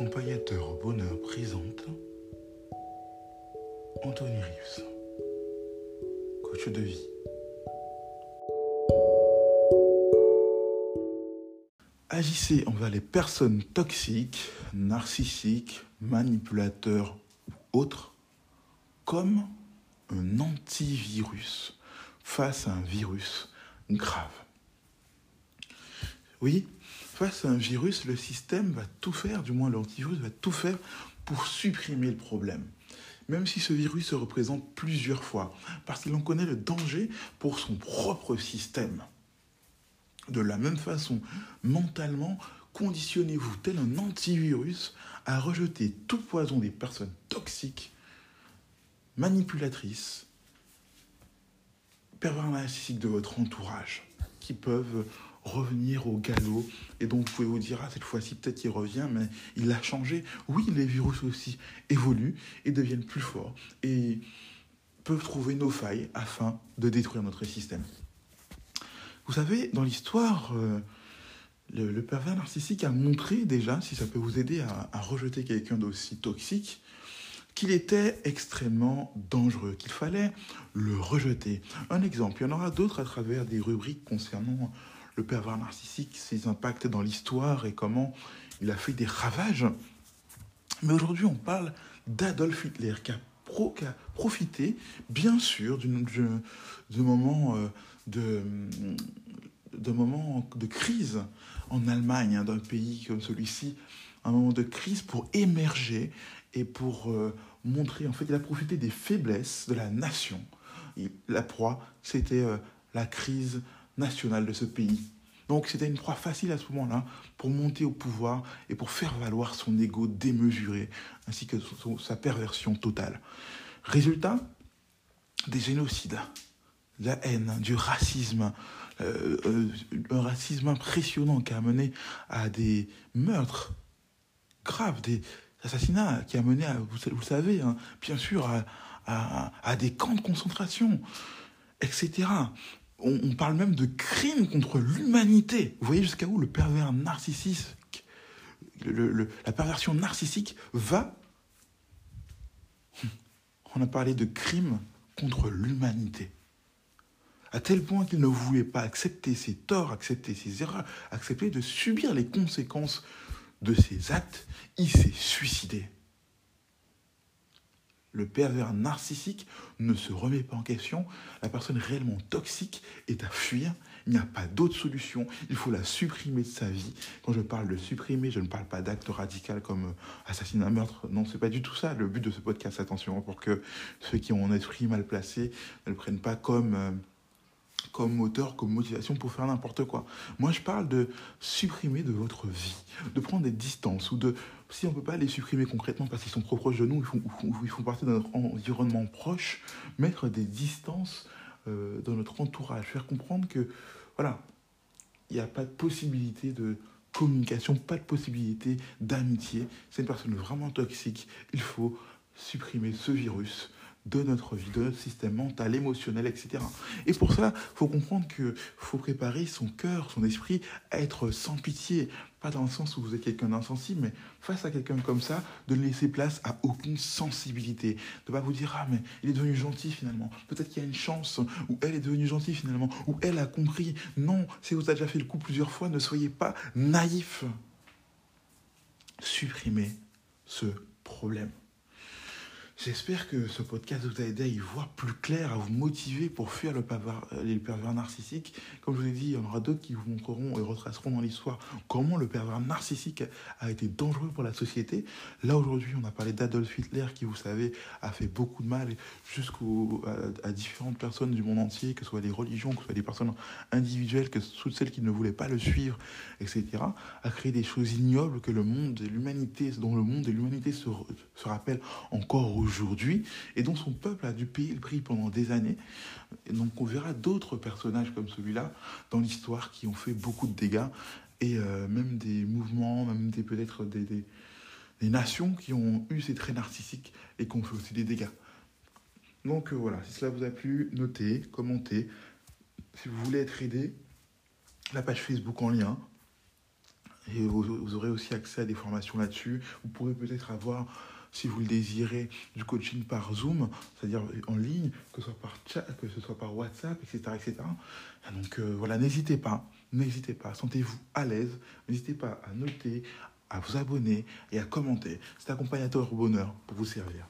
Accompagnateur au bonheur présente Anthony Rives, coach de vie. Agissez envers les personnes toxiques, narcissiques, manipulateurs ou autres comme un antivirus face à un virus grave. Oui, face à un virus, le système va tout faire, du moins l'antivirus va tout faire pour supprimer le problème. Même si ce virus se représente plusieurs fois, parce qu'il en connaît le danger pour son propre système. De la même façon, mentalement, conditionnez-vous tel un antivirus à rejeter tout poison des personnes toxiques, manipulatrices, pervers narcissiques de votre entourage, qui peuvent revenir au galop. Et donc vous pouvez vous dire, ah, cette fois-ci peut-être qu'il revient, mais il a changé. Oui, les virus aussi évoluent et deviennent plus forts et peuvent trouver nos failles afin de détruire notre système. Vous savez, dans l'histoire, euh, le, pervers narcissique a montré déjà, si ça peut vous aider à rejeter quelqu'un d'aussi toxique, qu'il était extrêmement dangereux, qu'il fallait le rejeter. Un exemple, il y en aura d'autres à travers des rubriques concernant le pervers narcissique, ses impacts dans l'histoire et comment il a fait des ravages. Mais aujourd'hui, on parle d'Adolf Hitler qui a, profité, bien sûr, d'un moment, euh, de, crise en Allemagne, hein, d'un pays comme celui-ci, un moment de crise pour émerger et pour euh, montrer, en fait, il a profité des faiblesses de la nation. la proie, c'était euh, la crise nationale de ce pays. Donc c'était une proie facile à ce moment-là pour monter au pouvoir et pour faire valoir son ego démesuré, ainsi que sa perversion totale. Résultat, des génocides, de la haine, du racisme, euh, euh, un racisme impressionnant qui a mené à des meurtres graves, des assassinats, qui a mené, vous, le savez, hein, bien sûr, à des camps de concentration, etc on, parle même de crimes contre l'humanité. Vous voyez jusqu'à où le pervers narcissique, la perversion narcissique va? On a parlé de crimes contre l'humanité. À tel point qu'il ne voulait pas accepter ses torts, accepter ses erreurs, accepter de subir les conséquences de ses actes, il s'est suicidé le pervers narcissique ne se remet pas en question. La personne réellement toxique est à fuir. Il n'y a pas d'autre solution. Il faut la supprimer de sa vie. Quand je parle de supprimer, je ne parle pas d'acte radical comme euh, assassinat, meurtre. Non, c'est pas du tout ça le but de ce podcast. Attention, pour que ceux qui ont un esprit mal placé ne le prennent pas comme euh, comme moteur, comme motivation pour faire n'importe quoi. Moi, je parle de supprimer de votre vie, de prendre des distances, ou de, si on ne peut pas les supprimer concrètement parce qu'ils sont trop proches de nous, ils font, ils font partie de notre environnement proche, mettre des distances euh, dans notre entourage, faire comprendre que, voilà, il n'y a pas de possibilité de communication, pas de possibilité d'amitié. C'est une personne vraiment toxique. Il faut supprimer ce virus de notre vie, de notre système mental, émotionnel, etc. Et pour ça, il faut comprendre qu'il faut préparer son cœur, son esprit à être sans pitié. Pas dans le sens où vous êtes quelqu'un d'insensible, mais face à quelqu'un comme ça, de ne laisser place à aucune sensibilité. De ne pas vous dire, ah mais il est devenu gentil finalement. Peut-être qu'il y a une chance, ou elle est devenue gentille finalement, ou elle a compris. Non, si vous avez déjà fait le coup plusieurs fois, ne soyez pas naïf. Supprimez ce problème. J'espère que ce podcast vous a aidé à y voir plus clair, à vous motiver pour fuir le pervers, euh, les pervers narcissiques. Comme je vous ai dit, il y en aura d'autres qui vous montreront et retraceront dans l'histoire comment le pervers narcissique a été dangereux pour la société. Là, aujourd'hui, on a parlé d'Adolf Hitler qui, vous savez, a fait beaucoup de mal jusqu'à à, différentes personnes du monde entier, que ce soit des religions, que ce soit des personnes individuelles, que soit celles qui ne voulaient pas le suivre, etc. A créé des choses ignobles que le monde et l'humanité, dont le monde et l'humanité se, se rappellent encore aujourd'hui aujourd'hui et dont son peuple a dû payer le prix pendant des années. Et donc on verra d'autres personnages comme celui-là dans l'histoire qui ont fait beaucoup de dégâts et euh, même des mouvements, même des peut-être des, des, nations qui ont eu ces traits narcissiques et qui ont fait aussi des dégâts. Donc euh, voilà, si cela vous a plu, notez, commentez. Si vous voulez être aidé, la page Facebook en lien. Et vous, vous aurez aussi accès à des formations là-dessus. Vous pourrez peut-être avoir si vous le désirez, du coaching par Zoom, c'est-à-dire en ligne, que ce soit par chat, que ce soit par WhatsApp, etc. etc. Donc euh, voilà, n'hésitez pas, n'hésitez pas, sentez-vous à l'aise, n'hésitez pas à noter, à vous abonner et à commenter. C'est accompagnateur au bonheur pour vous servir.